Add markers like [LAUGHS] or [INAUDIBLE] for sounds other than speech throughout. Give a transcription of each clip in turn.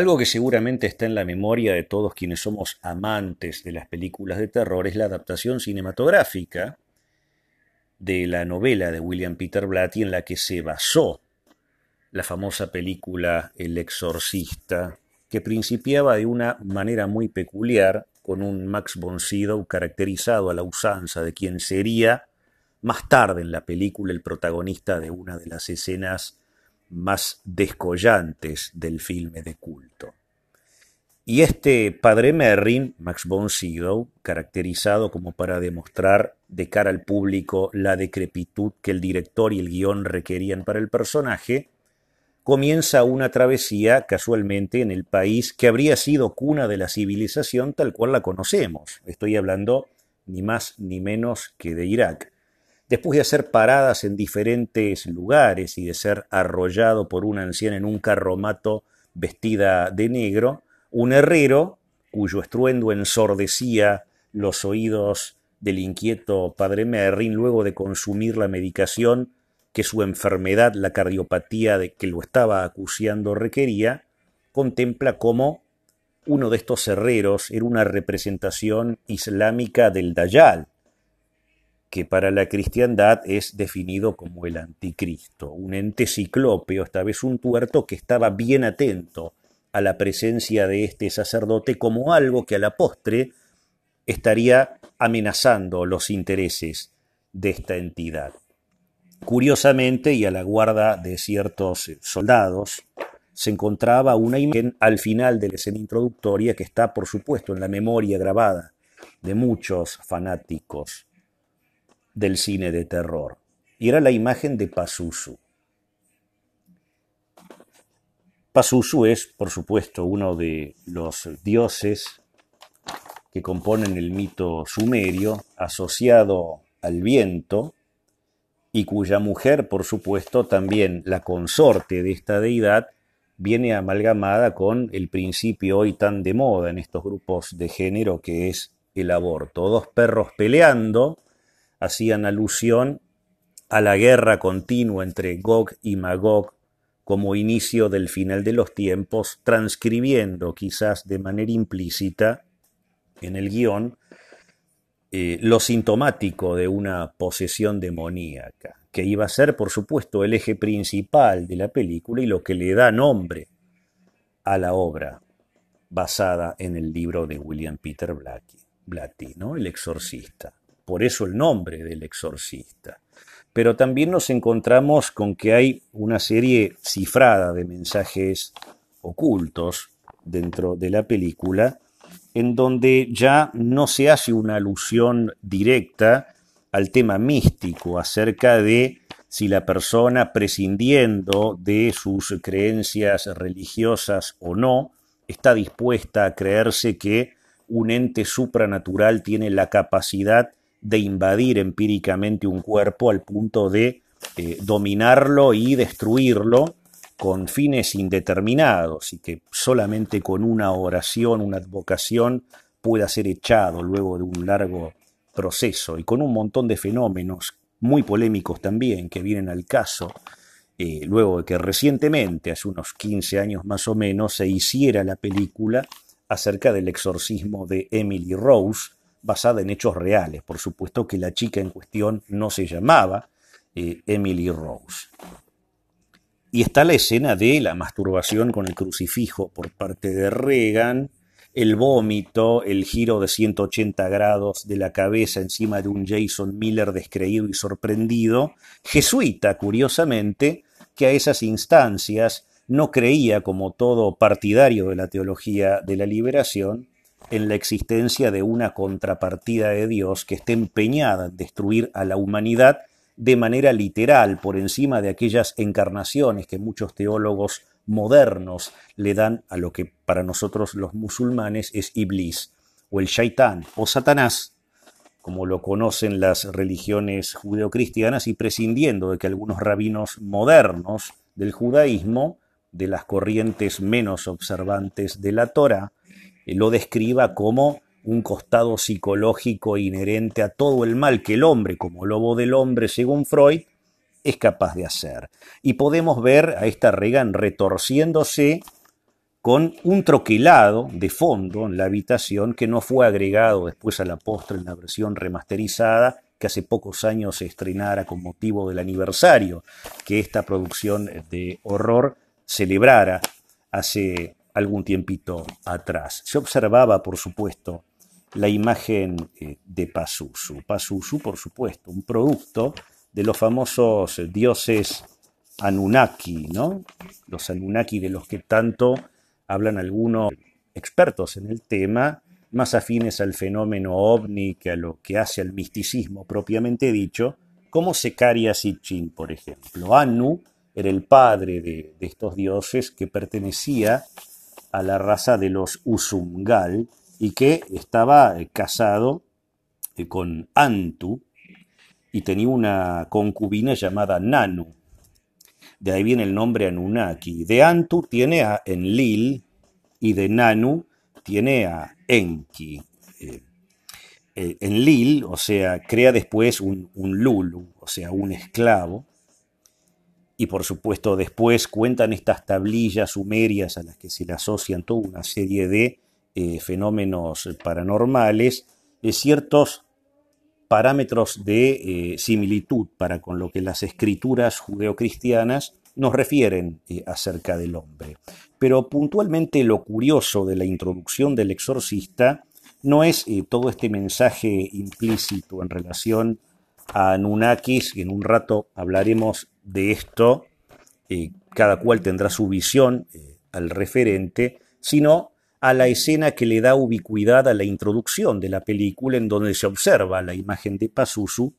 Algo que seguramente está en la memoria de todos quienes somos amantes de las películas de terror es la adaptación cinematográfica de la novela de William Peter Blatty en la que se basó la famosa película El exorcista, que principiaba de una manera muy peculiar con un Max von Sydow caracterizado a la usanza de quien sería más tarde en la película el protagonista de una de las escenas más descollantes del filme de culto. Y este padre Merrin, Max von Sydow, caracterizado como para demostrar de cara al público la decrepitud que el director y el guion requerían para el personaje, comienza una travesía casualmente en el país que habría sido cuna de la civilización tal cual la conocemos. Estoy hablando ni más ni menos que de Irak. Después de hacer paradas en diferentes lugares y de ser arrollado por una anciana en un carromato vestida de negro, un herrero, cuyo estruendo ensordecía los oídos del inquieto padre Merrin, luego de consumir la medicación que su enfermedad, la cardiopatía de que lo estaba acuciando requería, contempla cómo uno de estos herreros era una representación islámica del Dayal, que para la cristiandad es definido como el anticristo, un ente ciclópeo, esta vez un tuerto que estaba bien atento a la presencia de este sacerdote como algo que a la postre estaría amenazando los intereses de esta entidad. Curiosamente, y a la guarda de ciertos soldados, se encontraba una imagen al final de la escena introductoria que está, por supuesto, en la memoria grabada de muchos fanáticos del cine de terror. Y era la imagen de Pazuzu. Pazuzu es, por supuesto, uno de los dioses que componen el mito sumerio, asociado al viento, y cuya mujer, por supuesto, también la consorte de esta deidad, viene amalgamada con el principio hoy tan de moda en estos grupos de género que es el aborto. Dos perros peleando hacían alusión a la guerra continua entre Gog y Magog como inicio del final de los tiempos, transcribiendo quizás de manera implícita en el guion eh, lo sintomático de una posesión demoníaca, que iba a ser, por supuesto, el eje principal de la película y lo que le da nombre a la obra basada en el libro de William Peter Blatty, ¿no? El exorcista. Por eso el nombre del exorcista. Pero también nos encontramos con que hay una serie cifrada de mensajes ocultos dentro de la película en donde ya no se hace una alusión directa al tema místico acerca de si la persona prescindiendo de sus creencias religiosas o no, está dispuesta a creerse que un ente supranatural tiene la capacidad de invadir empíricamente un cuerpo al punto de eh, dominarlo y destruirlo con fines indeterminados y que solamente con una oración, una advocación pueda ser echado luego de un largo proceso y con un montón de fenómenos muy polémicos también que vienen al caso, eh, luego de que recientemente, hace unos 15 años más o menos, se hiciera la película acerca del exorcismo de Emily Rose, basada en hechos reales. Por supuesto que la chica en cuestión no se llamaba eh, Emily Rose. Y está la escena de la masturbación con el crucifijo por parte de Reagan, el vómito, el giro de 180 grados de la cabeza encima de un Jason Miller descreído y sorprendido, jesuita, curiosamente, que a esas instancias no creía, como todo partidario de la teología de la liberación, en la existencia de una contrapartida de Dios que esté empeñada en destruir a la humanidad de manera literal por encima de aquellas encarnaciones que muchos teólogos modernos le dan a lo que para nosotros los musulmanes es Iblis, o el Shaitán, o Satanás, como lo conocen las religiones judeocristianas, y prescindiendo de que algunos rabinos modernos del judaísmo, de las corrientes menos observantes de la Torah, lo describa como un costado psicológico inherente a todo el mal que el hombre, como lobo del hombre, según Freud, es capaz de hacer. Y podemos ver a esta Regan retorciéndose con un troquelado de fondo en la habitación que no fue agregado después a la postre en la versión remasterizada que hace pocos años se estrenara con motivo del aniversario que esta producción de horror celebrara hace algún tiempito atrás. Se observaba, por supuesto, la imagen eh, de Pazuzu. Pazuzu, por supuesto, un producto de los famosos dioses Anunnaki, ¿no? Los Anunnaki de los que tanto hablan algunos expertos en el tema, más afines al fenómeno ovni que a lo que hace al misticismo propiamente dicho, como Secaria Sitchin, por ejemplo. Anu era el padre de, de estos dioses que pertenecía a la raza de los Usumgal y que estaba eh, casado eh, con Antu y tenía una concubina llamada Nanu. De ahí viene el nombre Anunnaki. De Antu tiene a Enlil y de Nanu tiene a Enki. Eh, Enlil, o sea, crea después un, un Lulu, o sea, un esclavo, y por supuesto después cuentan estas tablillas sumerias a las que se le asocian toda una serie de eh, fenómenos paranormales, de ciertos parámetros de eh, similitud para con lo que las escrituras judeocristianas nos refieren eh, acerca del hombre. Pero puntualmente lo curioso de la introducción del exorcista no es todo este mensaje implícito en relación Anunnakis, que en un rato hablaremos de esto, cada cual tendrá su visión al referente, sino a la escena que le da ubicuidad a la introducción de la película, en donde se observa la imagen de Pazuzu,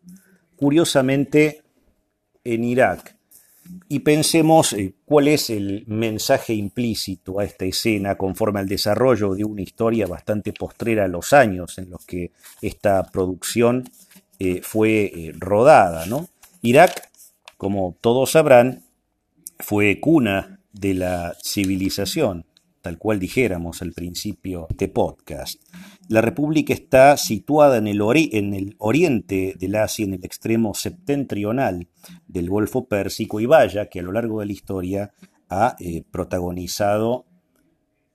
curiosamente en Irak. Y pensemos eh, cuál es el mensaje implícito a esta escena conforme al desarrollo de una historia bastante postrera a los años en los que esta producción eh, fue eh, rodada. ¿no? Irak, como todos sabrán, fue cuna de la civilización tal cual dijéramos al principio de podcast. La República está situada en el, en el oriente del Asia, en el extremo septentrional del Golfo Pérsico, y vaya que a lo largo de la historia ha eh, protagonizado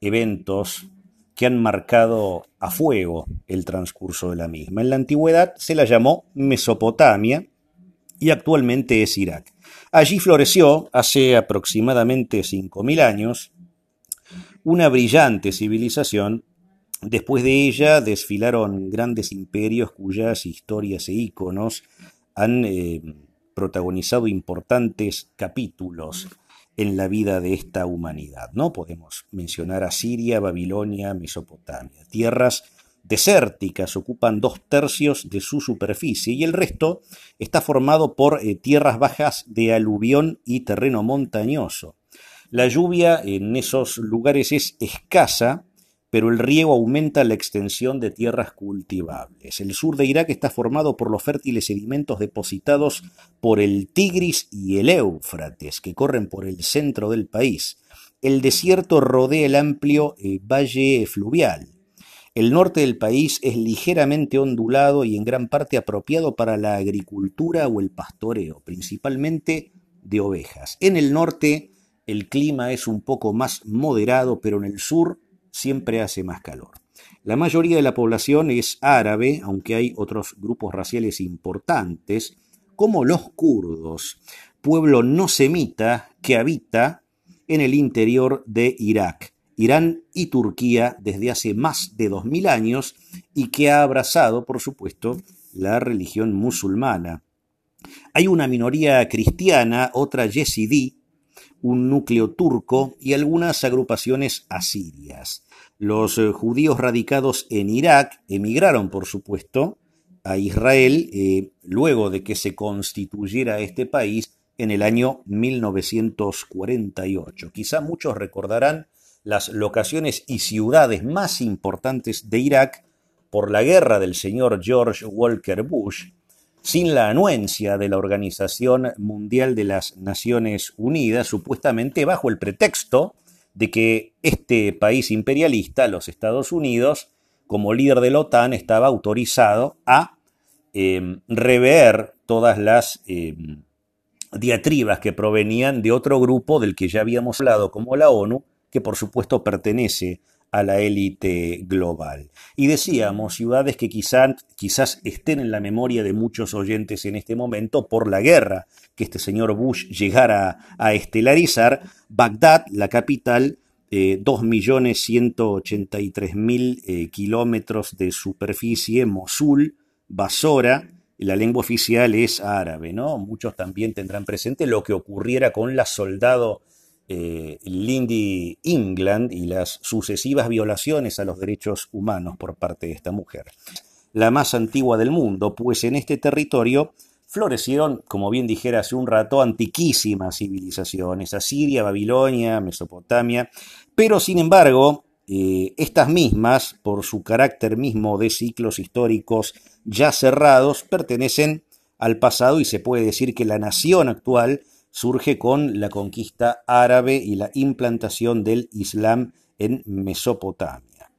eventos que han marcado a fuego el transcurso de la misma. En la antigüedad se la llamó Mesopotamia y actualmente es Irak. Allí floreció, hace aproximadamente 5.000 años, una brillante civilización. Después de ella desfilaron grandes imperios cuyas historias e íconos han eh, protagonizado importantes capítulos en la vida de esta humanidad. ¿no? Podemos mencionar a Siria, Babilonia, Mesopotamia. Tierras desérticas ocupan dos tercios de su superficie y el resto está formado por eh, tierras bajas de aluvión y terreno montañoso. La lluvia en esos lugares es escasa, pero el riego aumenta la extensión de tierras cultivables. El sur de Irak está formado por los fértiles sedimentos depositados por el Tigris y el Éufrates, que corren por el centro del país. El desierto rodea el amplio eh, valle fluvial. El norte del país es ligeramente ondulado y en gran parte apropiado para la agricultura o el pastoreo, principalmente de ovejas. En el norte el clima es un poco más moderado, pero en el sur siempre hace más calor. La mayoría de la población es árabe, aunque hay otros grupos raciales importantes, como los kurdos, pueblo no semita que habita en el interior de Irak, Irán y Turquía desde hace más de 2000 años y que ha abrazado, por supuesto, la religión musulmana. Hay una minoría cristiana, otra yesidí, un núcleo turco y algunas agrupaciones asirias. Los eh, judíos radicados en Irak emigraron, por supuesto, a Israel eh, luego de que se constituyera este país en el año 1948. Quizá muchos recordarán las locaciones y ciudades más importantes de Irak por la guerra del señor George Walker Bush, sin la anuencia de la Organización Mundial de las Naciones Unidas, supuestamente bajo el pretexto de que este país imperialista, los Estados Unidos, como líder de la OTAN, estaba autorizado a em, rever todas las em, diatribas que provenían de otro grupo del que ya habíamos hablado, como la ONU, que por supuesto pertenece a la élite global. Y decíamos, ciudades que quizás, quizás estén en la memoria de muchos oyentes en este momento por la guerra que este señor Bush llegara a estelarizar, Bagdad, la capital, eh, 2.183.000 eh, kilómetros de superficie, Mosul, Basora, la lengua oficial es árabe, ¿no? Muchos también tendrán presente lo que ocurriera con la soldado eh, Lindy England y las sucesivas violaciones a los derechos humanos por parte de esta mujer. La más antigua del mundo, pues en este territorio florecieron, como bien dijera hace un rato, antiquísimas civilizaciones, Asiria, Babilonia, Mesopotamia, pero sin embargo, eh, estas mismas, por su carácter mismo de ciclos históricos ya cerrados, pertenecen al pasado y se puede decir que la nación actual surge con la conquista árabe y la implantación del Islam en Mesopotamia.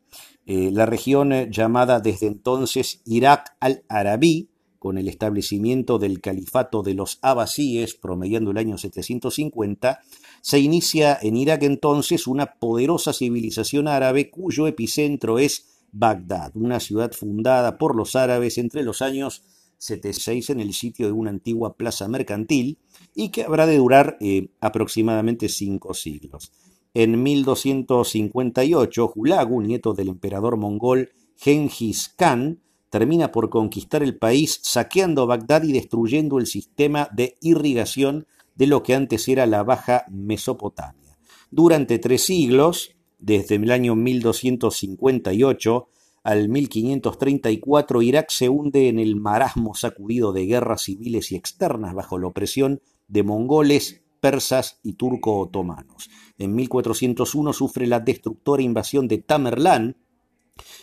Eh, la región eh, llamada desde entonces Irak al-Arabí, con el establecimiento del califato de los abasíes, promediando el año 750, se inicia en Irak entonces una poderosa civilización árabe cuyo epicentro es Bagdad, una ciudad fundada por los árabes entre los años 76 en el sitio de una antigua plaza mercantil y que habrá de durar eh, aproximadamente cinco siglos. En 1258, Hulagu, nieto del emperador mongol Genghis Khan, termina por conquistar el país saqueando Bagdad y destruyendo el sistema de irrigación de lo que antes era la Baja Mesopotamia. Durante tres siglos, desde el año 1258 al 1534 Irak se hunde en el marasmo sacudido de guerras civiles y externas bajo la opresión de mongoles, persas y turco-otomanos. En 1401 sufre la destructora invasión de Tamerlán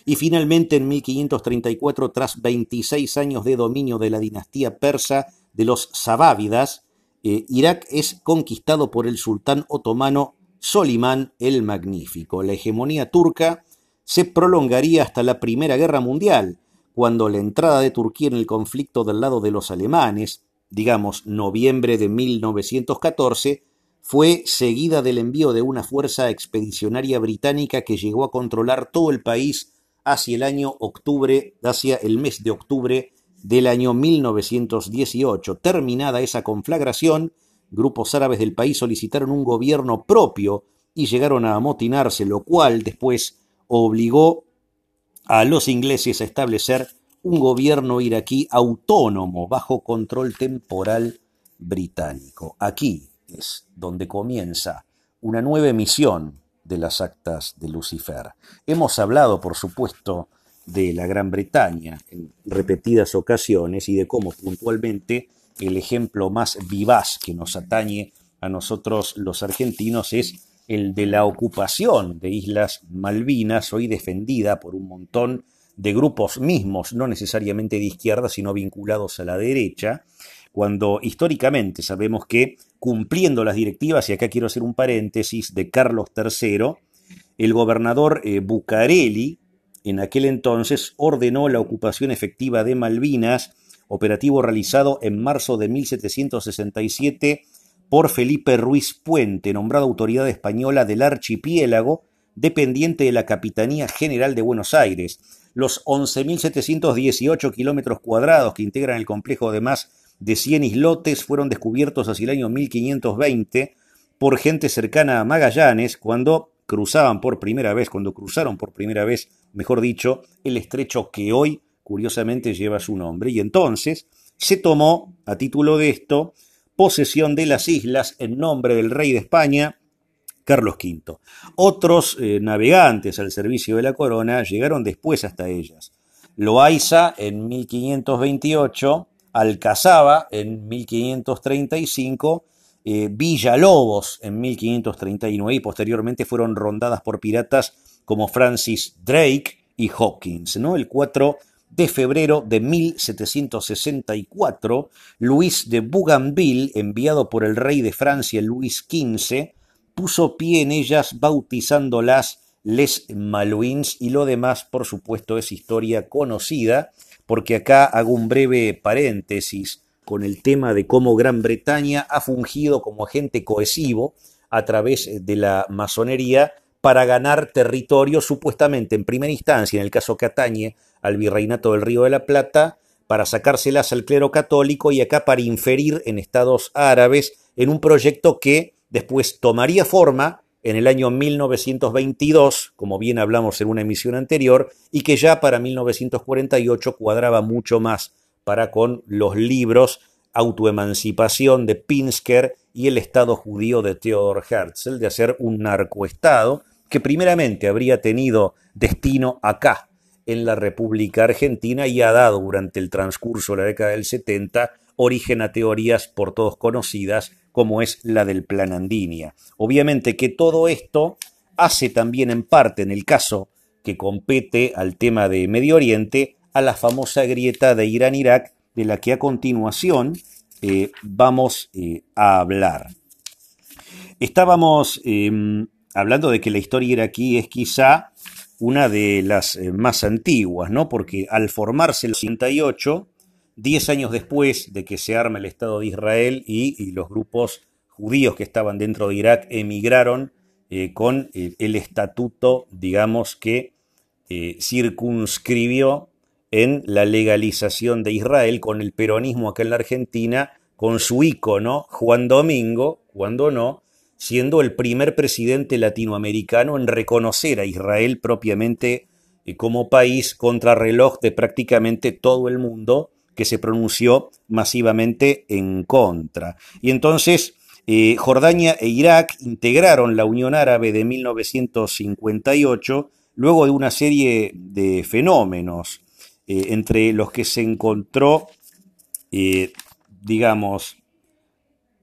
y finalmente en 1534, tras 26 años de dominio de la dinastía persa de los Sabávidas, eh, Irak es conquistado por el sultán otomano Solimán el Magnífico. La hegemonía turca se prolongaría hasta la Primera Guerra Mundial, cuando la entrada de Turquía en el conflicto del lado de los alemanes, digamos noviembre de 1914, fue seguida del envío de una fuerza expedicionaria británica que llegó a controlar todo el país hacia el año octubre, hacia el mes de octubre del año 1918. Terminada esa conflagración, grupos árabes del país solicitaron un gobierno propio y llegaron a amotinarse, lo cual después obligó a los ingleses a establecer un gobierno iraquí autónomo bajo control temporal británico. Aquí es donde comienza una nueva emisión de las actas de Lucifer. Hemos hablado, por supuesto, de la Gran Bretaña en repetidas ocasiones y de cómo puntualmente el ejemplo más vivaz que nos atañe a nosotros los argentinos es el de la ocupación de Islas Malvinas, hoy defendida por un montón de grupos mismos, no necesariamente de izquierda, sino vinculados a la derecha, cuando históricamente sabemos que cumpliendo las directivas, y acá quiero hacer un paréntesis, de Carlos III, el gobernador eh, Bucareli, en aquel entonces, ordenó la ocupación efectiva de Malvinas, operativo realizado en marzo de 1767 por Felipe Ruiz Puente, nombrado autoridad española del archipiélago, dependiente de la Capitanía General de Buenos Aires. Los 11.718 kilómetros cuadrados que integran el complejo de más de 100 islotes fueron descubiertos hacia el año 1520 por gente cercana a Magallanes cuando cruzaban por primera vez, cuando cruzaron por primera vez, mejor dicho, el estrecho que hoy curiosamente lleva su nombre. Y entonces se tomó, a título de esto, posesión de las islas en nombre del rey de España, Carlos V. Otros eh, navegantes al servicio de la corona llegaron después hasta ellas. Loaiza en 1528, Alcazaba en 1535, eh, Villalobos en 1539 y posteriormente fueron rondadas por piratas como Francis Drake y Hawkins. ¿no? El 4 de febrero de 1764, Luis de Bougainville, enviado por el rey de Francia Luis XV, puso pie en ellas bautizándolas Les Malouins y lo demás, por supuesto, es historia conocida, porque acá hago un breve paréntesis con el tema de cómo Gran Bretaña ha fungido como agente cohesivo a través de la masonería para ganar territorio, supuestamente en primera instancia, en el caso que atañe al virreinato del Río de la Plata, para sacárselas al clero católico y acá para inferir en estados árabes en un proyecto que después tomaría forma en el año 1922, como bien hablamos en una emisión anterior, y que ya para 1948 cuadraba mucho más para con los libros Autoemancipación de Pinsker y el Estado judío de Theodor Herzl, de hacer un narcoestado que primeramente habría tenido destino acá, en la República Argentina, y ha dado durante el transcurso de la década del 70 origen a teorías por todos conocidas, como es la del Plan Andinia. Obviamente que todo esto hace también en parte, en el caso que compete al tema de Medio Oriente, a la famosa grieta de Irán-Irak, de la que a continuación eh, vamos eh, a hablar. Estábamos em, hablando de que la historia iraquí es quizá una de las eh, más antiguas, ¿no? Porque al formarse el 68, diez años después de que se arma el Estado de Israel y, los grupos judíos que estaban dentro de Irak emigraron con el estatuto, digamos, que circunscribió en la legalización de Israel con el peronismo acá en la Argentina, con su ícono Juan Domingo, cuando no, siendo el primer presidente latinoamericano en reconocer a Israel propiamente eh, como país contrarreloj de prácticamente todo el mundo que se pronunció masivamente en contra. Y entonces eh, Jordania e Irak integraron la Unión Árabe de 1958 luego de una serie de fenómenos eh, entre los que se encontró, digamos,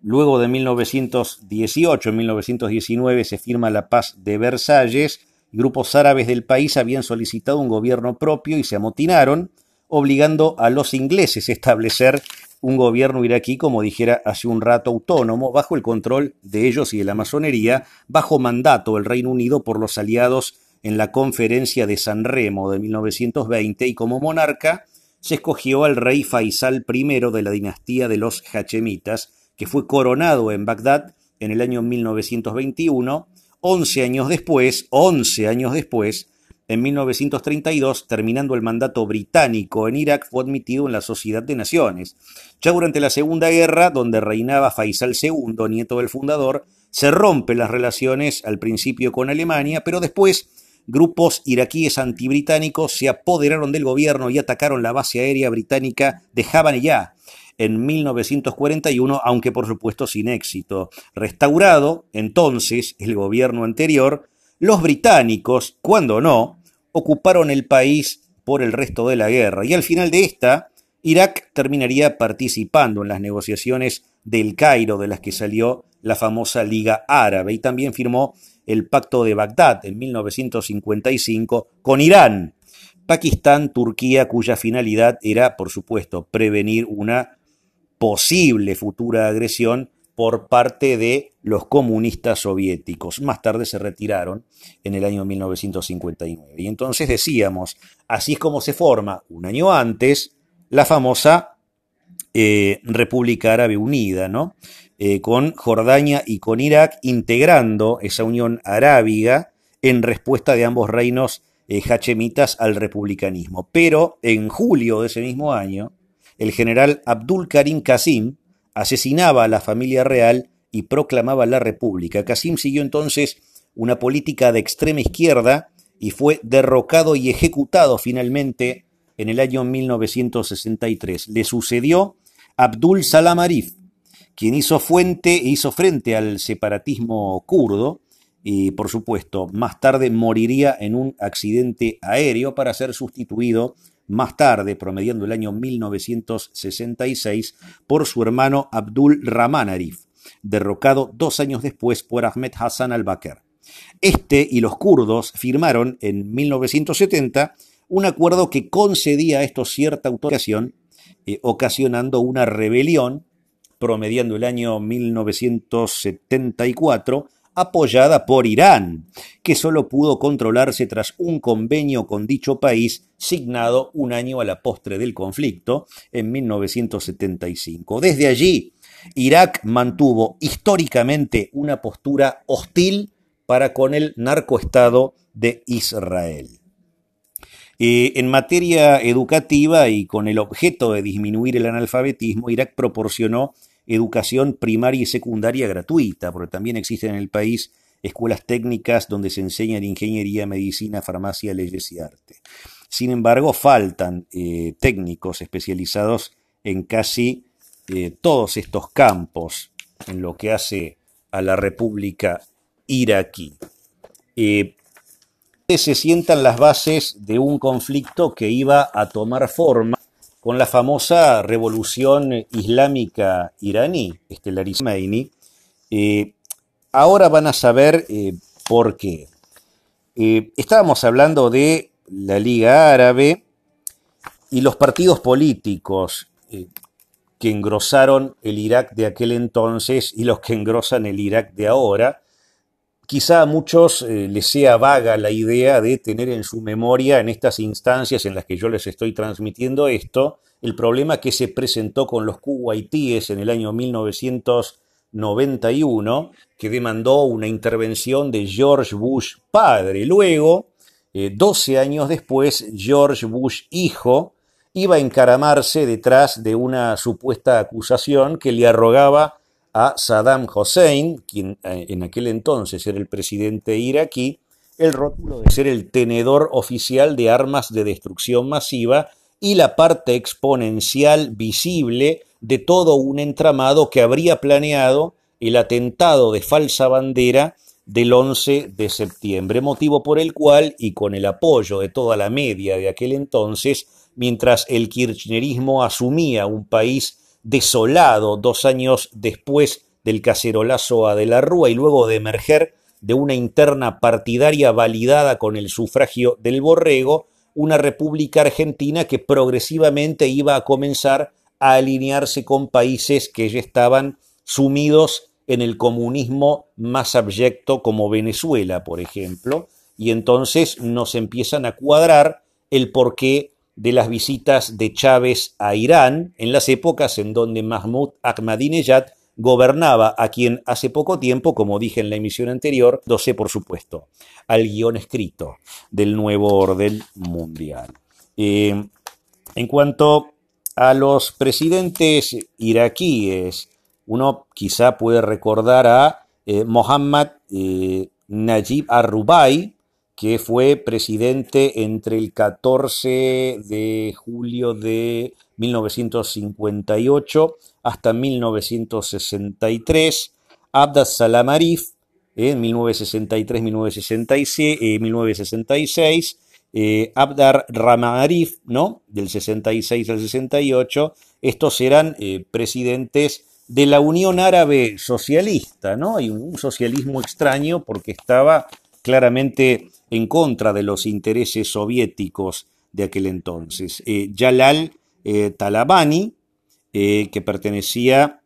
luego de 1918, en 1919 se firma la paz de Versalles, grupos árabes del país habían solicitado un gobierno propio y se amotinaron, obligando a los ingleses a establecer un gobierno iraquí, como dijera hace un rato, autónomo, bajo el control de ellos y de la masonería, bajo mandato del Reino Unido por los aliados en la conferencia de San Remo de 1920 y como monarca se escogió al rey Faisal I de la dinastía de los Hachemitas, que fue coronado en Bagdad en el año 1921, 11 años después, 11 años después, en 1932, terminando el mandato británico en Irak, fue admitido en la Sociedad de Naciones. Ya durante la Segunda Guerra, donde reinaba Faisal II, nieto del fundador, se rompen las relaciones al principio con Alemania, pero después grupos iraquíes antibritánicos se apoderaron del gobierno y atacaron la base aérea británica de Jabaniyah en 1941, aunque por supuesto sin éxito. Restaurado entonces el gobierno anterior, los británicos, cuando no, ocuparon el país por el resto de la guerra y al final de esta, Irak terminaría participando en las negociaciones del Cairo de las que salió la famosa Liga Árabe y también firmó el Pacto de Bagdad en 1955 con Irán, Pakistán, Turquía, cuya finalidad era, por supuesto, prevenir una posible futura agresión por parte de los comunistas soviéticos. Más tarde se retiraron en el año 1959. Y entonces decíamos, así es como se forma un año antes la famosa eh, República Árabe Unida, ¿no? Eh, con Jordania y con Irak, integrando esa unión arábiga en respuesta de ambos reinos eh, hachemitas al republicanismo. Pero en julio de ese mismo año, el general Abdul Karim Qasim asesinaba a la familia real y proclamaba la república. Qasim siguió entonces una política de extrema izquierda y fue derrocado y ejecutado finalmente en el año 1963. Le sucedió Abdul Salam Arif, quien hizo, fuente, hizo frente al separatismo kurdo y, por supuesto, más tarde moriría en un accidente aéreo para ser sustituido más tarde, promediando el año 1966, por su hermano Abdul Rahman Arif, derrocado dos años después por Ahmed Hassan al-Bakr. Este y los kurdos firmaron en 1970 un acuerdo que concedía a esto cierta autorización, eh, ocasionando una rebelión, promediando el año 1974, apoyada por Irán, que solo pudo controlarse tras un convenio con dicho país signado un año a la postre del conflicto, en 1975. Desde allí, Irak mantuvo históricamente una postura hostil para con el narcoestado de Israel. Eh, en materia educativa y con el objeto de disminuir el analfabetismo, Irak proporcionó educación primaria y secundaria gratuita, porque también existen en el país escuelas técnicas donde se enseñan ingeniería, medicina, farmacia, leyes y arte. Sin embargo, faltan eh, técnicos especializados en casi eh, todos estos campos en lo que hace a la República iraquí. Eh, se sientan las bases de un conflicto que iba a tomar forma con la famosa revolución islámica iraní, estelarizada eh, ahora van a saber eh, por qué. Eh, estábamos hablando de la Liga Árabe y los partidos políticos que engrosaron el Irak de aquel entonces y los que engrosan el Irak de ahora. Quizá a muchos les sea vaga la idea de tener en su memoria, en estas instancias en las que yo les estoy transmitiendo esto, el problema que se presentó con los kuwaitíes en el año 1991, que demandó una intervención de George Bush padre. Luego, 12 eh, años después, George Bush hijo iba a encaramarse detrás de una supuesta acusación que le arrogaba a Saddam Hussein, quien eh, en aquel entonces era el presidente iraquí, el rótulo de ser el tenedor oficial de armas de destrucción masiva y la parte exponencial visible de todo un entramado que habría planeado el atentado de falsa bandera del 11 de septiembre, motivo por el cual, y con el apoyo de toda la media de aquel entonces, mientras el kirchnerismo asumía un país desolado dos años después del cacerolazo a De la Rúa y luego de emerger de una interna partidaria validada con el sufragio del borrego, una república argentina que progresivamente iba a comenzar a alinearse con países que ya estaban sumidos en el comunismo más abyecto como Venezuela, por ejemplo, y entonces nos empiezan a cuadrar el porqué de las visitas de Chávez a Irán en las épocas en donde Mahmoud Ahmadinejad gobernaba a quien hace poco tiempo, como dije en la emisión anterior, sé por supuesto, al guion escrito del nuevo orden mundial. Eh, en cuanto a los presidentes iraquíes, uno quizá puede recordar a eh, Mohammad eh, Najib Arrubai, que fue presidente entre el 14 de julio de 1958 hasta 1963, Abdas Salam Arif, en 1963-1966, eh, Abdar Rama Arif, ¿no? del 66 al 68, estos eran eh, presidentes de la Unión Árabe Socialista, ¿no? y un socialismo extraño porque estaba claramente en contra de los intereses soviéticos de aquel entonces. Eh, Jalal Talabani, eh, que pertenecía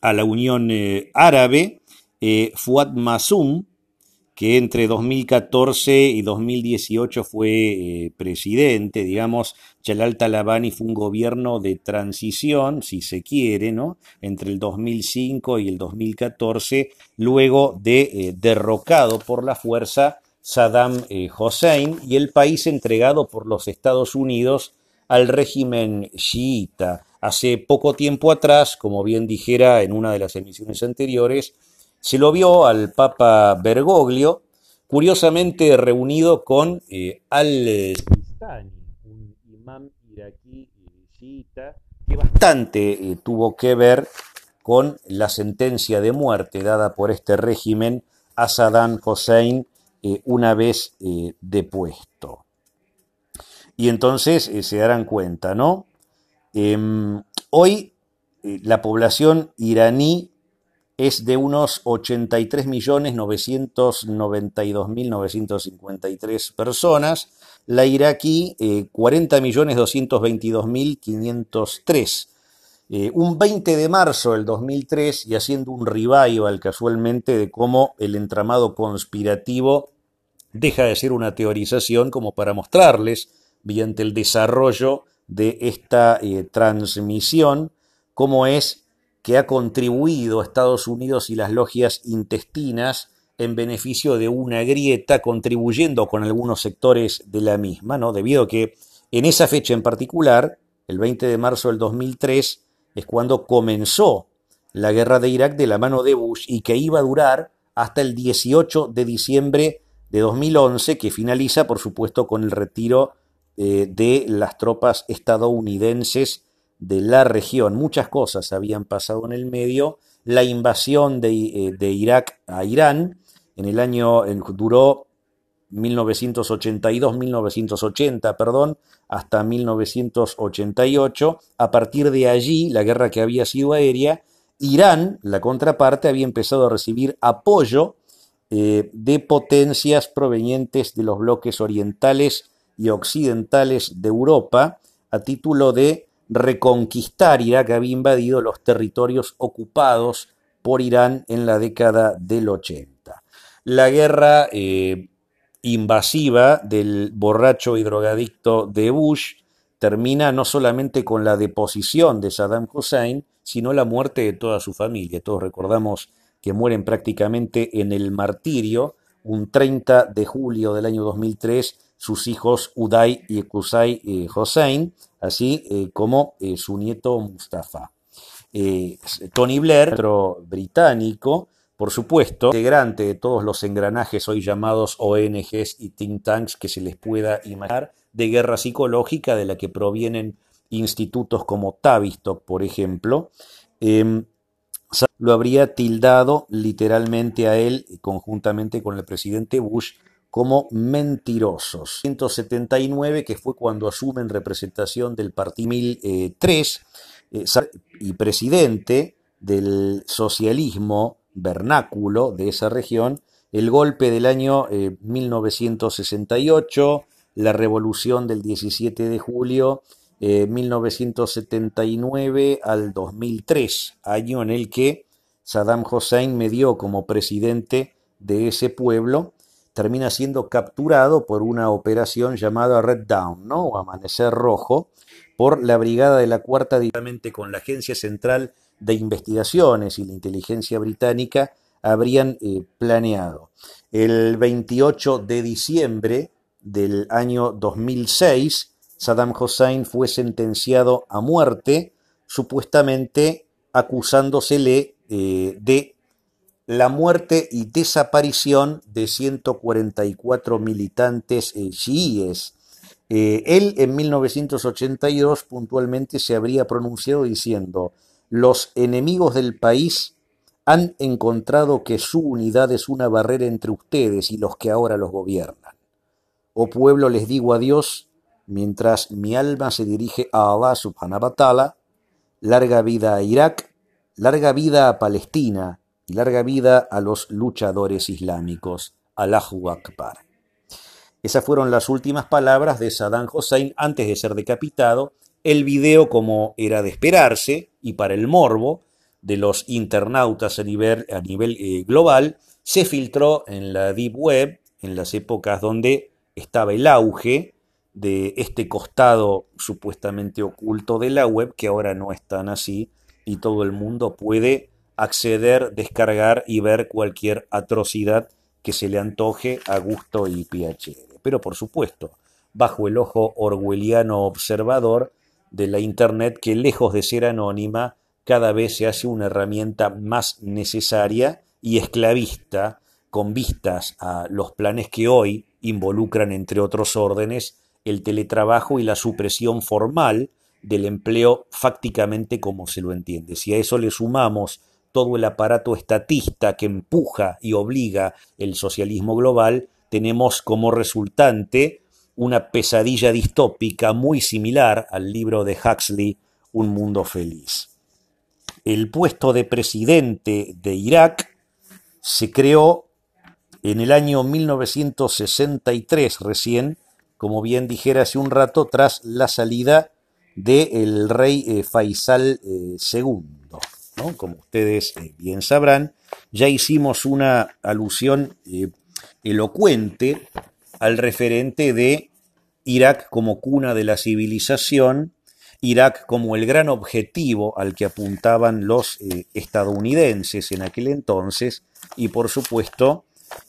a la Unión eh, Árabe, eh, Fuad Masum, que entre 2014 y 2018 fue presidente, digamos, Jalal Talabani fue un gobierno de transición, si se quiere, ¿no? Entre el 2005 y el 2014, luego de derrocado por la fuerza Saddam Hussein y el país entregado por los Estados Unidos al régimen chiita. Hace poco tiempo atrás, como bien dijera en una de las emisiones anteriores, se lo vio al Papa Bergoglio, curiosamente reunido con eh, al-Sistani, un imán iraquí chiita, que bastante eh, tuvo que ver con la sentencia de muerte dada por este régimen a Saddam Hussein eh, una vez depuesto. Y entonces se darán cuenta, ¿no? Em, hoy eh, la población iraní es de unos 83.992.953 personas, la iraquí 40.222.503. Eh, eh, un 20 de marzo del 2003 y haciendo un revival casualmente de cómo el entramado conspirativo deja de ser una teorización como para mostrarles, mediante el desarrollo de esta eh, transmisión, cómo es que ha contribuido Estados Unidos y las logias intestinas en beneficio de una grieta, contribuyendo con algunos sectores de la misma, ¿no? debido a que en esa fecha en particular, el 20 de marzo del 2003, es cuando comenzó la guerra de Irak de la mano de Bush y que iba a durar hasta el 18 de diciembre de 2011, que finaliza, por supuesto, con el retiro eh, de las tropas estadounidenses de la región. Muchas cosas habían pasado en el medio. La invasión de, eh, Irak a Irán en el año duró 1982-1980, perdón, hasta 1988. A partir de allí, la guerra que había sido aérea, Irán, la contraparte, había empezado a recibir apoyo eh, de potencias provenientes de los bloques orientales y occidentales de Europa a título de reconquistar Irak había invadido los territorios ocupados por Irán en la década del 80. La guerra eh, invasiva del borracho y drogadicto de Bush termina no solamente con la deposición de Saddam Hussein, sino la muerte de toda su familia. Todos recordamos que mueren prácticamente en el martirio un 30 de julio del año 2003 sus hijos Uday y Qusay eh, Hossein, así eh, como eh, su nieto Mustafa. Tony Blair, otro británico, por supuesto, integrante de todos los engranajes hoy llamados ONGs y think tanks que se les pueda imaginar, de guerra psicológica de la que provienen institutos como Tavistock, por ejemplo, em, lo habría tildado literalmente a él, conjuntamente con el presidente Bush, como mentirosos. 179, que fue cuando asume en representación del Partido 1003 eh, y presidente del socialismo vernáculo de esa región, el golpe del año 1968, eh, la revolución del 17 de julio 1979 eh, al 2003, año en el que Saddam Hussein me dio como presidente de ese pueblo termina siendo capturado por una operación llamada Red Dawn, ¿no? o Amanecer Rojo, por la Brigada de la Cuarta, directamente con la Agencia Central de Investigaciones y la Inteligencia Británica, habrían eh, planeado. El 28 de diciembre del año 2006, Saddam Hussein fue sentenciado a muerte, supuestamente acusándosele eh, de la muerte y desaparición de 144 militantes eh, chiíes. Eh, él en 1982 puntualmente se habría pronunciado diciendo, los enemigos del país han encontrado que su unidad es una barrera entre ustedes y los que ahora los gobiernan. Oh pueblo, les digo adiós, mientras mi alma se dirige a Allah subhanahu wa ta'ala, larga vida a Irak, larga vida a Palestina, y larga vida a los luchadores islámicos. Allahu Akbar. Esas fueron las últimas palabras de Saddam Hussein antes de ser decapitado. El video, como era de esperarse, y para el morbo de los internautas a nivel, eh, global, se filtró en la Deep Web, en las épocas donde estaba el auge de este costado supuestamente oculto de la web, que ahora no es tan así, y todo el mundo puede acceder, descargar y ver cualquier atrocidad que se le antoje a gusto y piacere. Pero por supuesto, bajo el ojo orwelliano observador de la Internet que lejos de ser anónima, cada vez se hace una herramienta más necesaria y esclavista con vistas a los planes que hoy involucran, entre otros órdenes, el teletrabajo y la supresión formal del empleo fácticamente como se lo entiende. Si a eso le sumamos todo el aparato estatista que empuja y obliga el socialismo global, tenemos como resultante una pesadilla distópica muy similar al libro de Huxley, Un mundo feliz. El puesto de presidente de Irak se creó en el año 1963 recién, como bien dijera hace un rato, tras la salida del rey eh, Faisal II. Eh, como ustedes eh, bien sabrán, ya hicimos una alusión elocuente al referente de Irak como cuna de la civilización, Irak como el gran objetivo al que apuntaban los estadounidenses en aquel entonces y por supuesto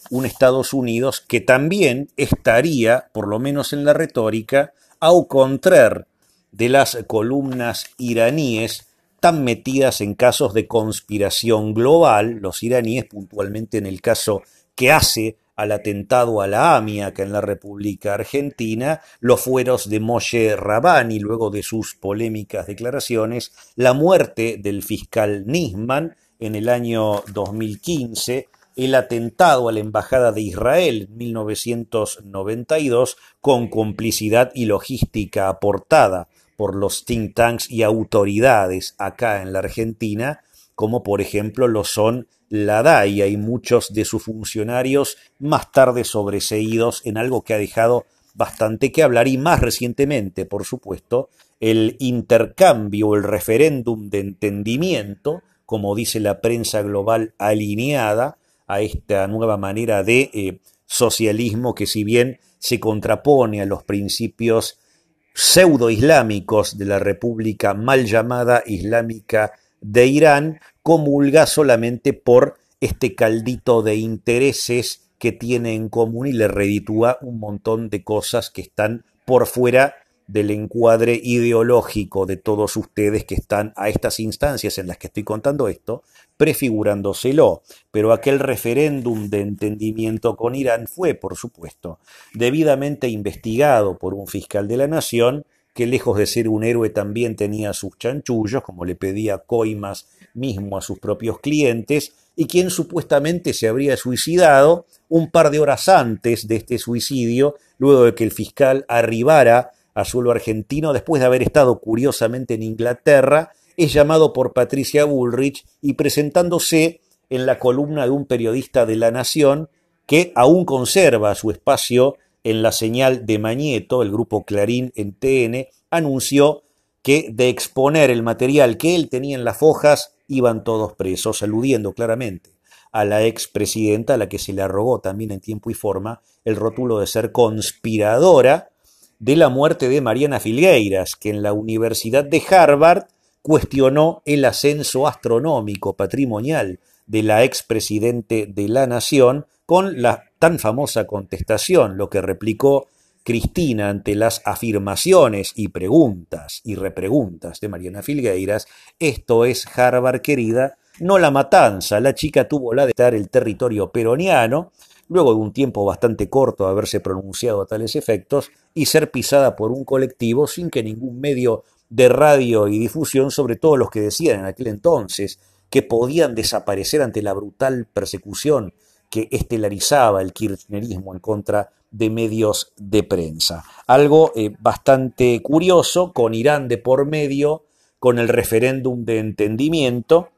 un Estados Unidos que también estaría, por lo menos en la retórica, au contraire de las columnas iraníes tan metidas en casos de conspiración global, los iraníes puntualmente en el caso que hace al atentado a la AMIA que en la República Argentina, los fueros de Moshe Rabani luego de sus polémicas declaraciones, la muerte del fiscal Nisman en el año 2015, el atentado a la Embajada de Israel en 1992 con complicidad y logística aportada por los think tanks y autoridades acá en la Argentina, como por ejemplo lo son la DAIA y muchos de sus funcionarios más tarde sobreseídos en algo que ha dejado bastante que hablar y más recientemente, por supuesto, el intercambio, el referéndum de entendimiento, como dice la prensa global alineada a esta nueva manera de eh, socialismo que si bien se contrapone a los principios pseudo-islámicos de la República mal llamada Islámica de Irán, comulga solamente por este caldito de intereses que tiene en común y le reditúa un montón de cosas que están por fuera del encuadre ideológico de todos ustedes que están a estas instancias en las que estoy contando esto, prefigurándoselo. Pero aquel referéndum de entendimiento con Irán fue, por supuesto, debidamente investigado por un fiscal de la nación que lejos de ser un héroe también tenía sus chanchullos, como le pedía coimas mismo a sus propios clientes, y quien supuestamente se habría suicidado un par de horas antes de este suicidio, luego de que el fiscal arribara a argentino después de haber estado curiosamente en Inglaterra, es llamado por Patricia Bullrich y presentándose en la columna de un periodista de La Nación que aún conserva su espacio en la señal de Mañeto, el grupo Clarín en TN, anunció que de exponer el material que él tenía en las fojas iban todos presos, aludiendo claramente a la expresidenta, a la que se le arrogó también en tiempo y forma el rótulo de ser conspiradora de la muerte de Mariana Filgueiras, que en la Universidad de Harvard cuestionó el ascenso astronómico patrimonial de la expresidente de la Nación con la tan famosa contestación, lo que replicó Cristina ante las afirmaciones y preguntas y repreguntas de Mariana Filgueiras, esto es Harvard querida, no la matanza, la chica tuvo la de estar el territorio peroniano, luego de un tiempo bastante corto de haberse pronunciado a tales efectos, y ser pisada por un colectivo sin que ningún medio de radio y difusión, sobre todo los que decían en aquel entonces que podían desaparecer ante la brutal persecución que estelarizaba el kirchnerismo en contra de medios de prensa. Algo eh, bastante curioso, con Irán de por medio, con el referéndum de entendimiento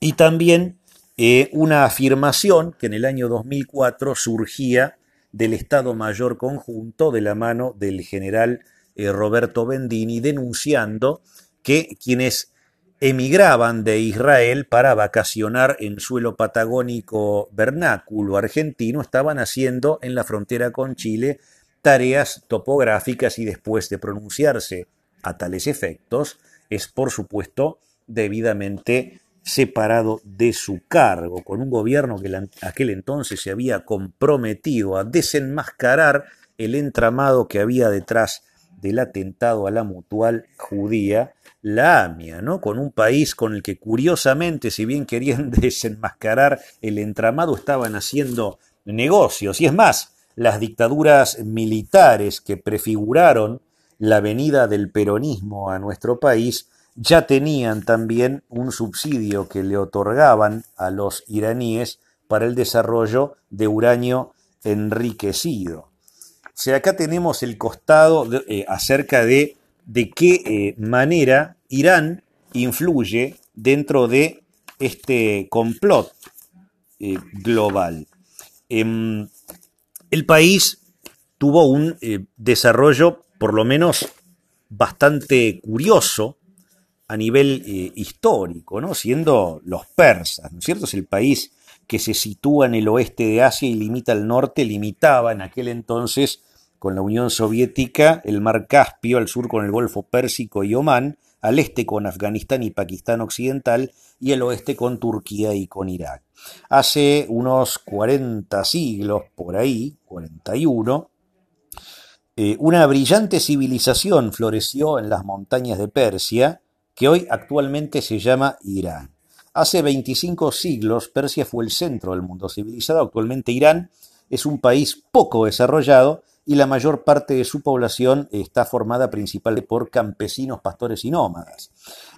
y también eh, una afirmación que en el año 2004 surgía del Estado Mayor Conjunto de la mano del general eh, Roberto Bendini denunciando que quienes emigraban de Israel para vacacionar en suelo patagónico vernáculo argentino, estaban haciendo en la frontera con Chile tareas topográficas y después de pronunciarse a tales efectos, es por supuesto debidamente separado de su cargo, con un gobierno que aquel entonces se había comprometido a desenmascarar el entramado que había detrás del atentado a la mutual judía la AMIA, ¿no? con un país con el que curiosamente, si bien querían [LAUGHS] desenmascarar el entramado, estaban haciendo negocios. Y es más, las dictaduras militares que prefiguraron la venida del peronismo a nuestro país ya tenían también un subsidio que le otorgaban a los iraníes para el desarrollo de uranio enriquecido. O sea, acá tenemos el costado eh, acerca de de qué eh, manera Irán influye dentro de este complot eh, global. Em, el país tuvo un desarrollo, por lo menos, bastante curioso a nivel histórico, ¿no? siendo los persas, ¿no es cierto? Es el país que se sitúa en el oeste de Asia y limita al norte, limitaba en aquel entonces con la Unión Soviética, el mar Caspio, al sur con el Golfo Pérsico y Omán, al este con Afganistán y Pakistán Occidental y el oeste con Turquía y con Irak. Hace unos 40 siglos, por ahí, 41, eh, una brillante civilización floreció en las montañas de Persia, que hoy actualmente se llama Irán. Hace 25 siglos Persia fue el centro del mundo civilizado, actualmente Irán es un país poco desarrollado y la mayor parte de su población está formada principalmente por campesinos, pastores y nómadas.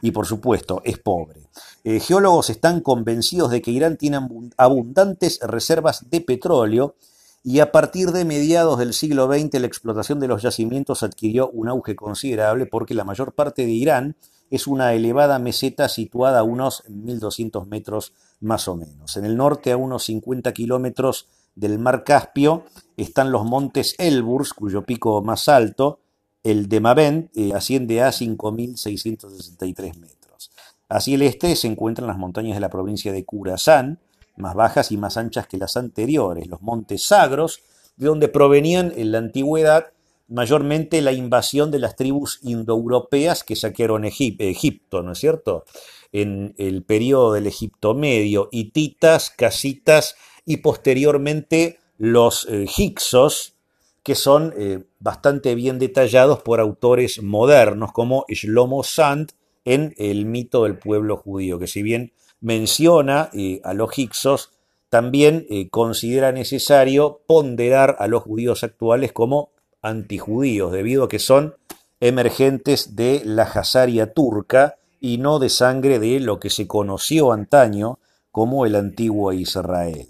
Y por supuesto, es pobre. Eh, geólogos están convencidos de que Irán tiene abundantes reservas de petróleo y a partir de mediados del siglo XX la explotación de los yacimientos adquirió un auge considerable porque la mayor parte de Irán es una elevada meseta situada a unos 1200 metros más o menos. En el norte, a unos 50 kilómetros del mar Caspio están los montes Elburz, cuyo pico más alto, el de Mavent, eh, asciende a 5.663 metros. Hacia el este se encuentran las montañas de la provincia de Curazán, más bajas y más anchas que las anteriores, los montes Sagros, de donde provenían en la antigüedad mayormente la invasión de las tribus indoeuropeas que saquearon Egipto, ¿no es cierto? En el periodo del Egipto medio, hititas, casitas y posteriormente los eh, hixos, que son eh, bastante bien detallados por autores modernos como Shlomo Sand en El mito del pueblo judío, que si bien menciona eh, a los hixos, también considera necesario ponderar a los judíos actuales como antijudíos, debido a que son emergentes de la Hazaria turca y no de sangre de lo que se conoció antaño como el antiguo Israel.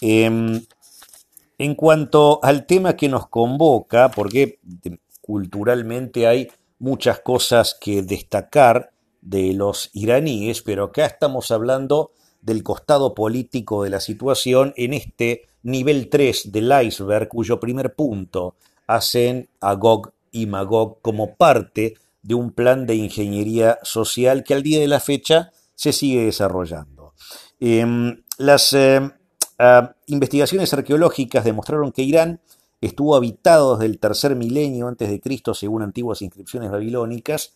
Em, en cuanto al tema que nos convoca, porque culturalmente hay muchas cosas que destacar de los iraníes, pero acá estamos hablando del costado político de la situación en este nivel 3 del iceberg, cuyo primer punto hacen a Gog y Magog como parte de un plan de ingeniería social que al día de la fecha se sigue desarrollando. Em, las em, Ah, investigaciones arqueológicas demostraron que Irán estuvo habitado desde el tercer milenio antes de Cristo, según antiguas inscripciones babilónicas,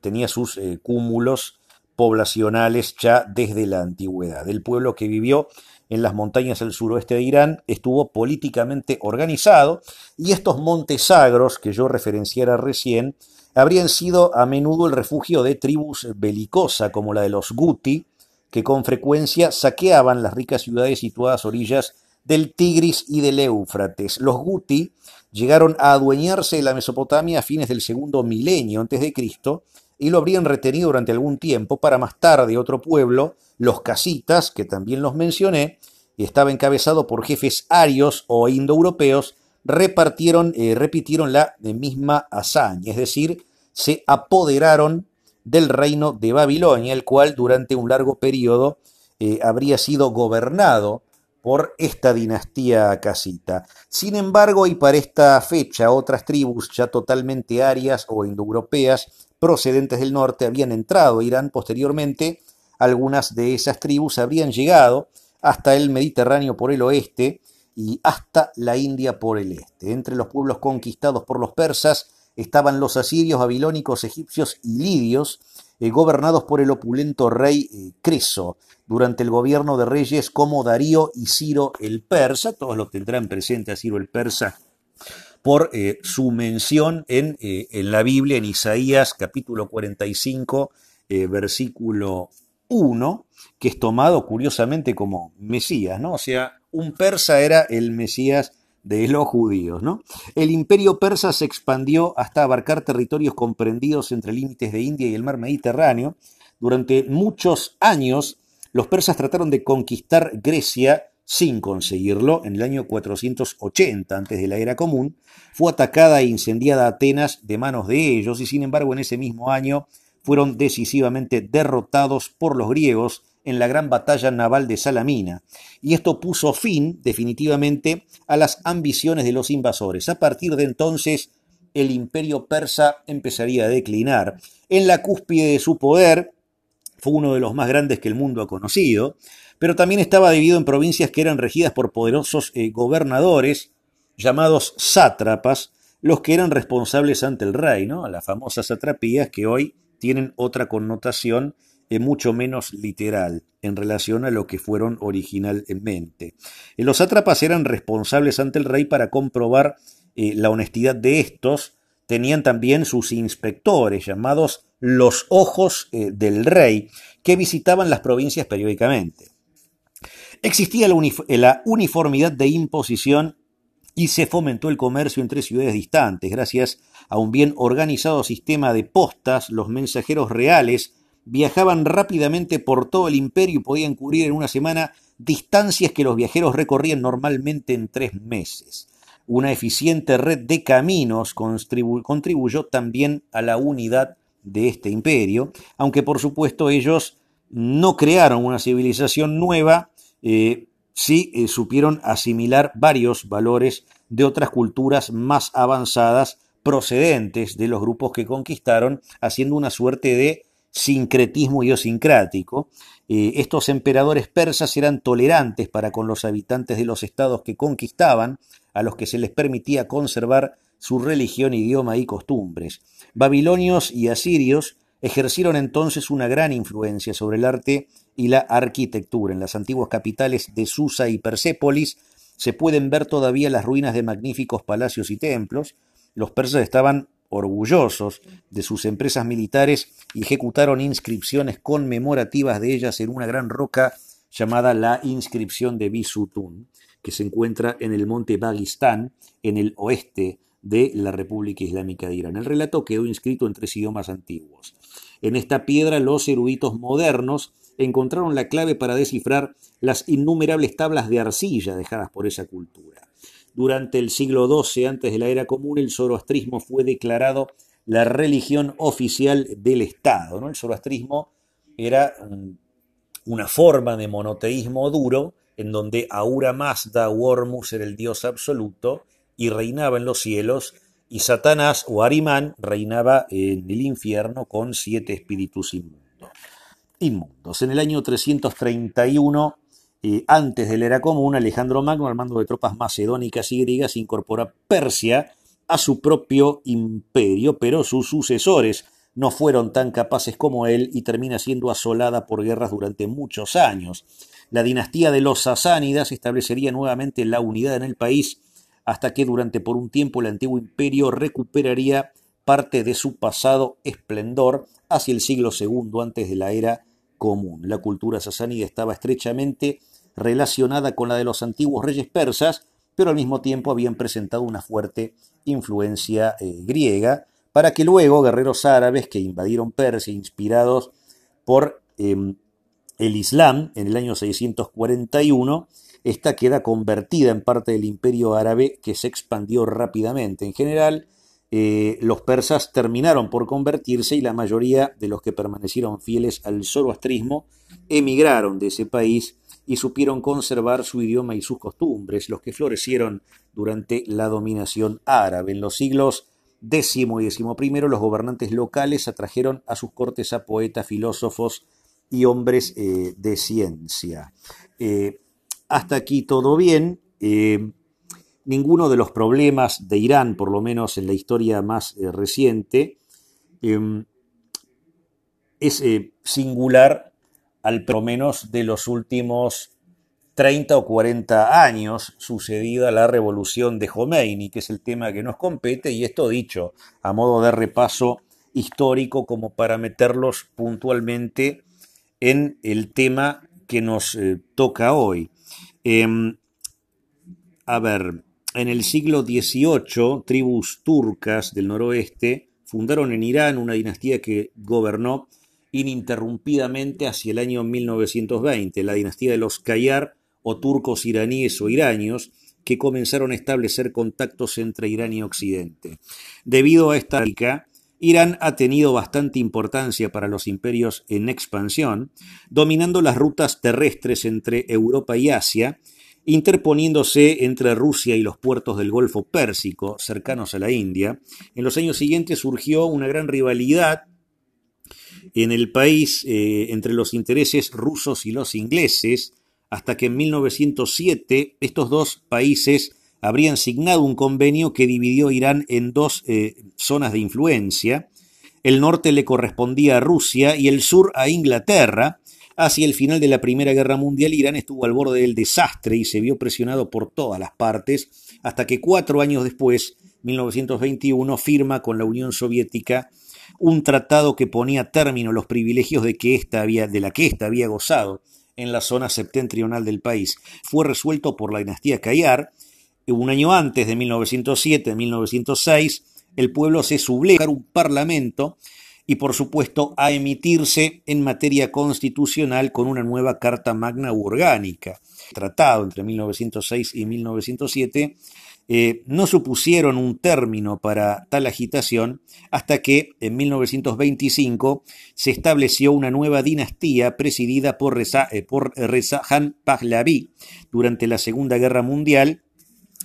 tenía sus eh, cúmulos poblacionales ya desde la antigüedad. El pueblo que vivió en las montañas del suroeste de Irán estuvo políticamente organizado y estos montes sagros que yo referenciara recién habrían sido a menudo el refugio de tribus belicosas como la de los Guti, que con frecuencia saqueaban las ricas ciudades situadas a orillas del Tigris y del Éufrates. Los Guti llegaron a adueñarse de la Mesopotamia a fines del segundo milenio antes de Cristo y lo habrían retenido durante algún tiempo para más tarde otro pueblo, los casitas, que también los mencioné, y estaba encabezado por jefes arios o indoeuropeos, repartieron, eh, repitieron la misma hazaña, es decir, se apoderaron del reino de Babilonia, el cual durante un largo periodo eh, habría sido gobernado por esta dinastía casita. Sin embargo, y para esta fecha, otras tribus ya totalmente arias o indoeuropeas procedentes del norte habían entrado a Irán posteriormente. Algunas de esas tribus habrían llegado hasta el Mediterráneo por el oeste y hasta la India por el este. Entre los pueblos conquistados por los persas estaban los asirios, babilónicos, egipcios y lidios, eh, gobernados por el opulento rey eh, Creso, durante el gobierno de reyes como Darío y Ciro el Persa, todos lo tendrán presente a Ciro el Persa por eh, su mención en, en, la Biblia, en Isaías capítulo 45, versículo 1, que es tomado curiosamente como Mesías, ¿no? O sea, un persa era el Mesías de los judíos. ¿no? El imperio persa se expandió hasta abarcar territorios comprendidos entre límites de India y el mar Mediterráneo. Durante muchos años, los persas trataron de conquistar Grecia sin conseguirlo. En el año 480, antes de la era común, fue atacada e incendiada Atenas de manos de ellos y sin embargo en ese mismo año fueron decisivamente derrotados por los griegos en la gran batalla naval de Salamina, y esto puso fin definitivamente a las ambiciones de los invasores. A partir de entonces, el imperio persa empezaría a declinar. En la cúspide de su poder, fue uno de los más grandes que el mundo ha conocido, pero también estaba dividido en provincias que eran regidas por poderosos eh, gobernadores llamados sátrapas, los que eran responsables ante el rey, ¿no? las famosas satrapías que hoy tienen otra connotación mucho menos literal en relación a lo que fueron originalmente. Los sátrapas eran responsables ante el rey para comprobar la honestidad de estos, tenían también sus inspectores llamados los ojos del rey, que visitaban las provincias periódicamente. Existía la, uniformidad de imposición y se fomentó el comercio entre ciudades distantes. Gracias a un bien organizado sistema de postas, los mensajeros reales viajaban rápidamente por todo el imperio y podían cubrir en una semana distancias que los viajeros recorrían normalmente en tres meses. Una eficiente red de caminos contribuyó también a la unidad de este imperio, aunque por supuesto ellos no crearon una civilización nueva, eh, sí eh, supieron asimilar varios valores de otras culturas más avanzadas procedentes de los grupos que conquistaron, haciendo una suerte de sincretismo idiosincrático. Eh, estos emperadores persas eran tolerantes para con los habitantes de los estados que conquistaban, a los que se les permitía conservar su religión, idioma y costumbres. Babilonios y asirios ejercieron entonces una gran influencia sobre el arte y la arquitectura. En las antiguas capitales de Susa y Persépolis se pueden ver todavía las ruinas de magníficos palacios y templos. Los persas estaban orgullosos de sus empresas militares y ejecutaron inscripciones conmemorativas de ellas en una gran roca llamada la inscripción de Bisutun, que se encuentra en el monte Bagistán, en el oeste de la República Islámica de Irán. El relato quedó inscrito en tres idiomas antiguos. En esta piedra los eruditos modernos encontraron la clave para descifrar las innumerables tablas de arcilla dejadas por esa cultura. Durante el siglo XII, antes de la era común, el zoroastrismo fue declarado la religión oficial del Estado. ¿no? El zoroastrismo era una forma de monoteísmo duro en donde Aura Mazda o era el dios absoluto y reinaba en los cielos, y Satanás o Arimán reinaba en el infierno con siete espíritus inmundos. inmundos. En el año 331 antes de la era común, Alejandro Magno, al mando de tropas macedónicas y griegas, incorpora Persia a su propio imperio, pero sus sucesores no fueron tan capaces como él y termina siendo asolada por guerras durante muchos años. La dinastía de los sasánidas establecería nuevamente la unidad en el país hasta que durante por un tiempo el antiguo imperio recuperaría parte de su pasado esplendor hacia el siglo II antes de la era común. La cultura sasánida estaba estrechamente relacionada con la de los antiguos reyes persas, pero al mismo tiempo habían presentado una fuerte influencia eh, griega, para que luego guerreros árabes que invadieron Persia, inspirados por em, el Islam en el año 641, esta queda convertida en parte del imperio árabe que se expandió rápidamente. En general, eh, los persas terminaron por convertirse y la mayoría de los que permanecieron fieles al zoroastrismo emigraron de ese país y supieron conservar su idioma y sus costumbres, los que florecieron durante la dominación árabe. En los siglos X y XI los gobernantes locales atrajeron a sus cortes a poetas, filósofos y hombres eh, de ciencia. Eh, hasta aquí todo bien. Eh, ninguno de los problemas de Irán, por lo menos en la historia más reciente, es singular al menos de los últimos 30 o 40 años sucedida la revolución de Khomeini, que es el tema que nos compete, y esto dicho a modo de repaso histórico como para meterlos puntualmente en el tema que nos eh, toca hoy. Em, a ver, en el siglo XVIII, tribus turcas del noroeste fundaron en Irán una dinastía que gobernó ininterrumpidamente hacia el año 1920, la dinastía de los Kayar o turcos iraníes o iranios, que comenzaron a establecer contactos entre Irán y Occidente. Debido a esta rica, Irán ha tenido bastante importancia para los imperios en expansión, dominando las rutas terrestres entre Europa y Asia, interponiéndose entre Rusia y los puertos del Golfo Pérsico, cercanos a la India. En los años siguientes surgió una gran rivalidad en el país eh, entre los intereses rusos y los ingleses, hasta que en 1907 estos dos países habrían signado un convenio que dividió Irán en dos eh, zonas de influencia. el norte le correspondía a Rusia y el sur a Inglaterra. Hacia el final de la Primera Guerra Mundial, Irán estuvo al borde del desastre y se vio presionado por todas las partes, hasta que cuatro años después, 1921, firma con la Unión Soviética un tratado que ponía término a los privilegios de, que había, de la que ésta había gozado en la zona septentrional del país. Fue resuelto por la dinastía Kayar. Un año antes de 1907-1906, el pueblo se subleva a un parlamento y por supuesto a emitirse en materia constitucional con una nueva Carta Magna Orgánica. Tratado entre 1906 y 1907 eh, no supusieron un término para tal agitación hasta que en 1925 se estableció una nueva dinastía presidida por Reza, eh, por Reza Khan Pahlavi durante la Segunda Guerra Mundial,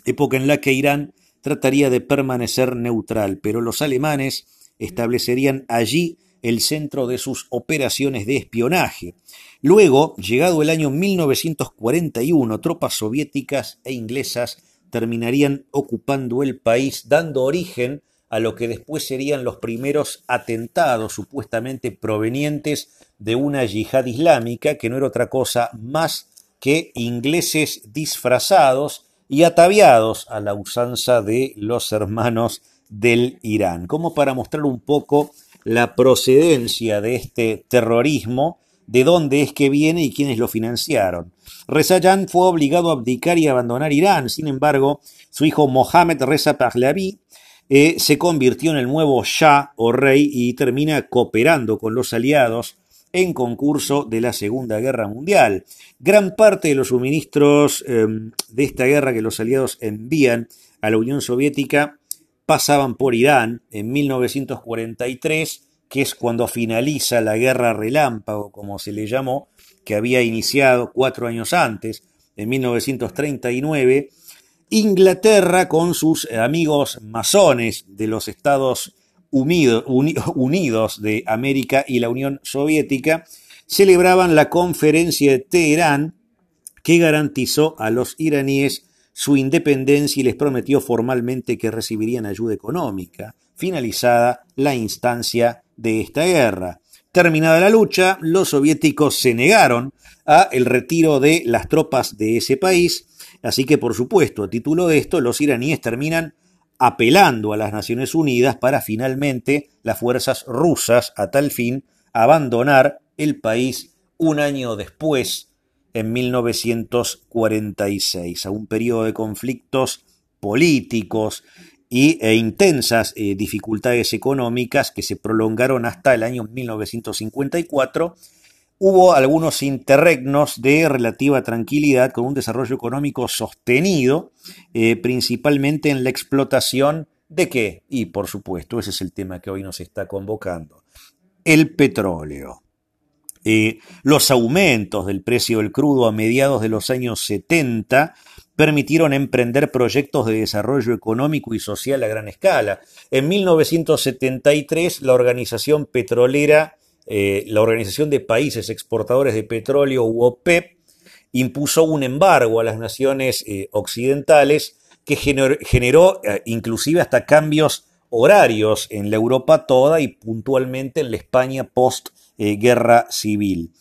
época en la que Irán trataría de permanecer neutral, pero los alemanes establecerían allí el centro de sus operaciones de espionaje. Luego, llegado el año 1941, tropas soviéticas e inglesas terminarían ocupando el país, dando origen a lo que después serían los primeros atentados supuestamente provenientes de una yihad islámica, que no era otra cosa más que ingleses disfrazados y ataviados a la usanza de los hermanos del Irán, como para mostrar un poco la procedencia de este terrorismo, de dónde es que viene y quiénes lo financiaron. Reza Jan fue obligado a abdicar y abandonar Irán, sin embargo, su hijo Mohammed Reza Pahlavi eh, se convirtió en el nuevo Shah o rey y termina cooperando con los aliados en concurso de la Segunda Guerra Mundial. Gran parte de los suministros em, de esta guerra que los aliados envían a la Unión Soviética pasaban por Irán en 1943, que es cuando finaliza la guerra relámpago, como se le llamó, que había iniciado cuatro años antes, en 1939, Inglaterra con sus amigos masones de los Estados Unidos de América y la Unión Soviética celebraban la conferencia de Teherán que garantizó a los iraníes su independencia y les prometió formalmente que recibirían ayuda económica, finalizada la instancia de esta guerra. Terminada la lucha, los soviéticos se negaron a el retiro de las tropas de ese país, así que por supuesto, a título de esto, los iraníes terminan apelando a las Naciones Unidas para finalmente las fuerzas rusas a tal fin abandonar el país un año después en 1946, a un periodo de conflictos políticos y, e intensas eh, dificultades económicas que se prolongaron hasta el año 1954, hubo algunos interregnos de relativa tranquilidad con un desarrollo económico sostenido, eh, principalmente en la explotación de qué? Y por supuesto, ese es el tema que hoy nos está convocando, el petróleo. Eh, los aumentos del precio del crudo a mediados de los años 70 permitieron emprender proyectos de desarrollo económico y social a gran escala. En 1973, la organización petrolera, eh, la Organización de Países Exportadores de Petróleo, UOPEP, impuso un embargo a las naciones eh, occidentales que generó inclusive hasta cambios horarios en la Europa toda y puntualmente en la España post eh, guerra civil.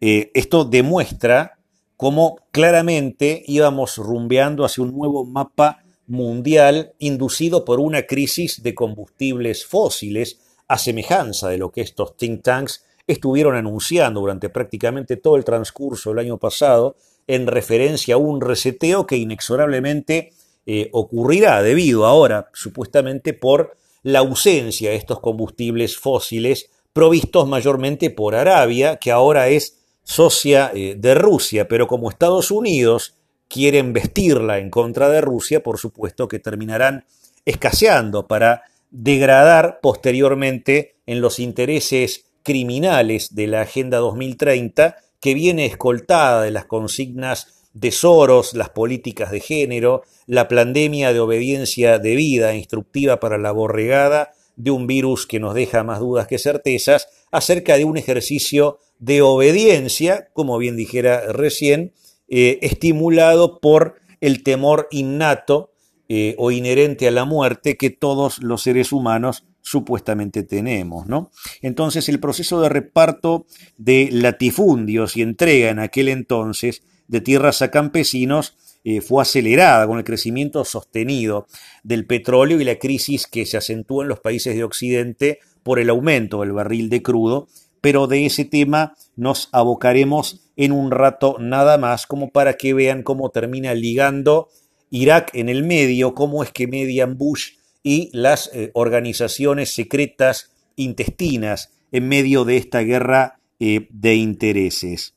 Eh, esto demuestra cómo claramente íbamos rumbeando hacia un nuevo mapa mundial inducido por una crisis de combustibles fósiles, a semejanza de lo que estos think tanks estuvieron anunciando durante prácticamente todo el transcurso del año pasado en referencia a un reseteo que inexorablemente eh, ocurrirá debido ahora supuestamente por la ausencia de estos combustibles fósiles provistos mayormente por Arabia, que ahora es socia eh, de Rusia, pero como Estados Unidos quieren vestirla en contra de Rusia, por supuesto que terminarán escaseando para degradar posteriormente en los intereses criminales de la Agenda 2030, que viene escoltada de las consignas de Soros, las políticas de género, la pandemia de obediencia debida, instructiva para la borregada, de un virus que nos deja más dudas que certezas, acerca de un ejercicio de obediencia, como bien dijera recién, eh, estimulado por el temor innato eh, o inherente a la muerte que todos los seres humanos supuestamente tenemos, ¿no? Entonces el proceso de reparto de latifundios y entrega en aquel entonces de tierras a campesinos eh, fue acelerada con el crecimiento sostenido del petróleo y la crisis que se acentuó en los países de Occidente por el aumento del barril de crudo, pero de ese tema nos abocaremos en un rato nada más, como para que vean cómo termina ligando Irak en el medio, cómo es que median Bush y las eh, organizaciones secretas intestinas en medio de esta guerra eh, de intereses.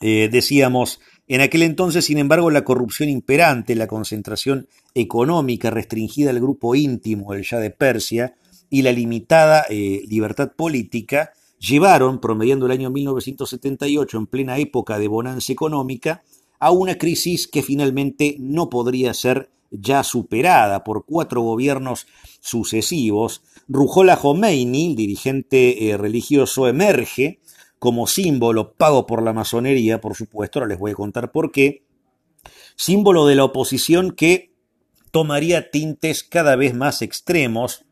decíamos, en aquel entonces, sin embargo, la corrupción imperante, la concentración económica restringida al grupo íntimo del Shah de Persia y la limitada eh, libertad política llevaron, promediando el año 1978 en plena época de bonanza económica, a una crisis que finalmente no podría ser ya superada por cuatro gobiernos sucesivos. Rujola Khomeini, el dirigente eh, religioso, emerge como símbolo pago por la masonería, por supuesto, ahora les voy a contar por qué, símbolo de la oposición que tomaría tintes cada vez más extremos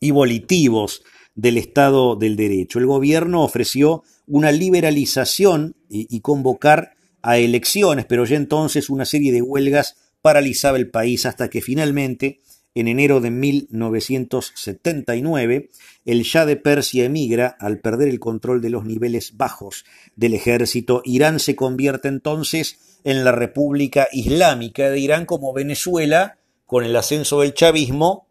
y volitivos del Estado del Derecho. El gobierno ofreció una liberalización y, convocar a elecciones, pero ya entonces una serie de huelgas paralizaba el país hasta que finalmente en enero de 1979, el Shah de Persia emigra al perder el control de los niveles bajos del ejército. Irán se convierte entonces en la República Islámica de Irán como Venezuela, con el ascenso del chavismo,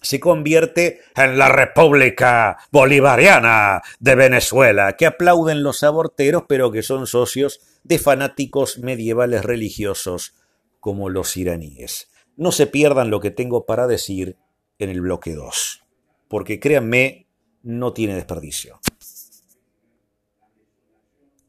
se convierte en la República Bolivariana de Venezuela, que aplauden los aborteros, pero que son socios de fanáticos medievales religiosos como los iraníes. No se pierdan lo que tengo para decir en el bloque 2, porque créanme, no tiene desperdicio.